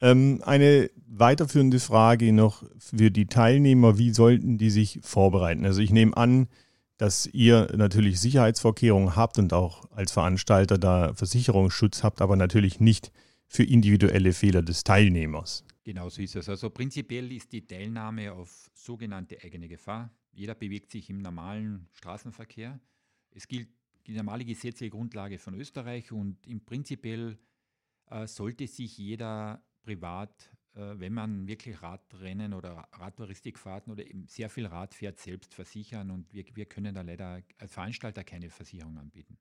Ähm, eine weiterführende Frage noch für die Teilnehmer, wie sollten die sich vorbereiten? Also ich nehme an, dass ihr natürlich Sicherheitsvorkehrungen habt und auch als Veranstalter da Versicherungsschutz habt, aber natürlich nicht für individuelle Fehler des Teilnehmers. Genau so ist es. Also prinzipiell ist die Teilnahme auf sogenannte eigene Gefahr. Jeder bewegt sich im normalen Straßenverkehr. Es gilt die normale gesetzliche Grundlage von Österreich und im prinzipiell äh, sollte sich jeder privat, äh, wenn man wirklich Radrennen oder Radtouristikfahrten oder eben sehr viel Rad fährt, selbst versichern und wir, wir können da leider als Veranstalter keine Versicherung anbieten.